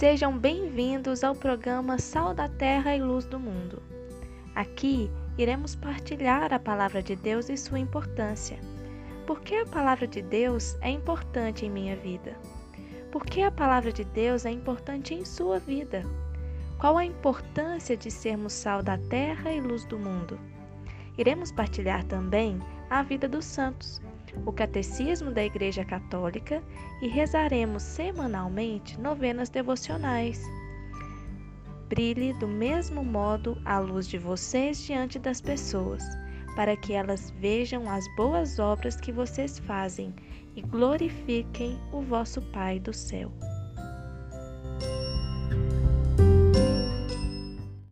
Sejam bem-vindos ao programa Sal da Terra e Luz do Mundo. Aqui iremos partilhar a palavra de Deus e sua importância. Por que a palavra de Deus é importante em minha vida? Por que a palavra de Deus é importante em sua vida? Qual a importância de sermos sal da terra e luz do mundo? Iremos partilhar também a vida dos santos, o catecismo da Igreja Católica e rezaremos semanalmente novenas devocionais. Brilhe do mesmo modo a luz de vocês diante das pessoas, para que elas vejam as boas obras que vocês fazem e glorifiquem o vosso Pai do céu.